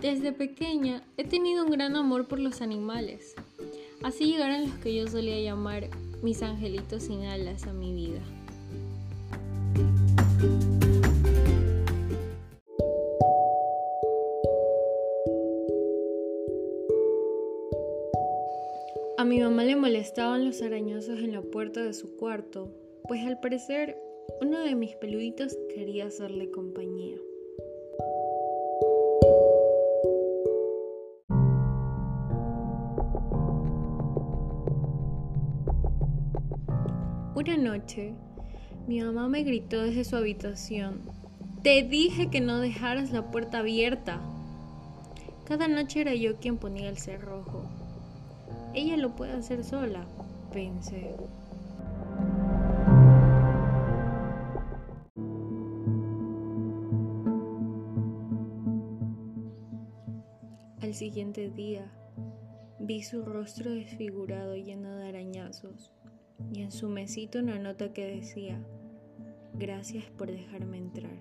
Desde pequeña he tenido un gran amor por los animales. Así llegaron los que yo solía llamar mis angelitos sin alas a mi vida. A mi mamá le molestaban los arañazos en la puerta de su cuarto, pues al parecer uno de mis peluditos quería hacerle compañía. Una noche, mi mamá me gritó desde su habitación, te dije que no dejaras la puerta abierta. Cada noche era yo quien ponía el cerrojo. Ella lo puede hacer sola, pensé. Al siguiente día, vi su rostro desfigurado lleno de arañazos y en su mesito una nota que decía, gracias por dejarme entrar.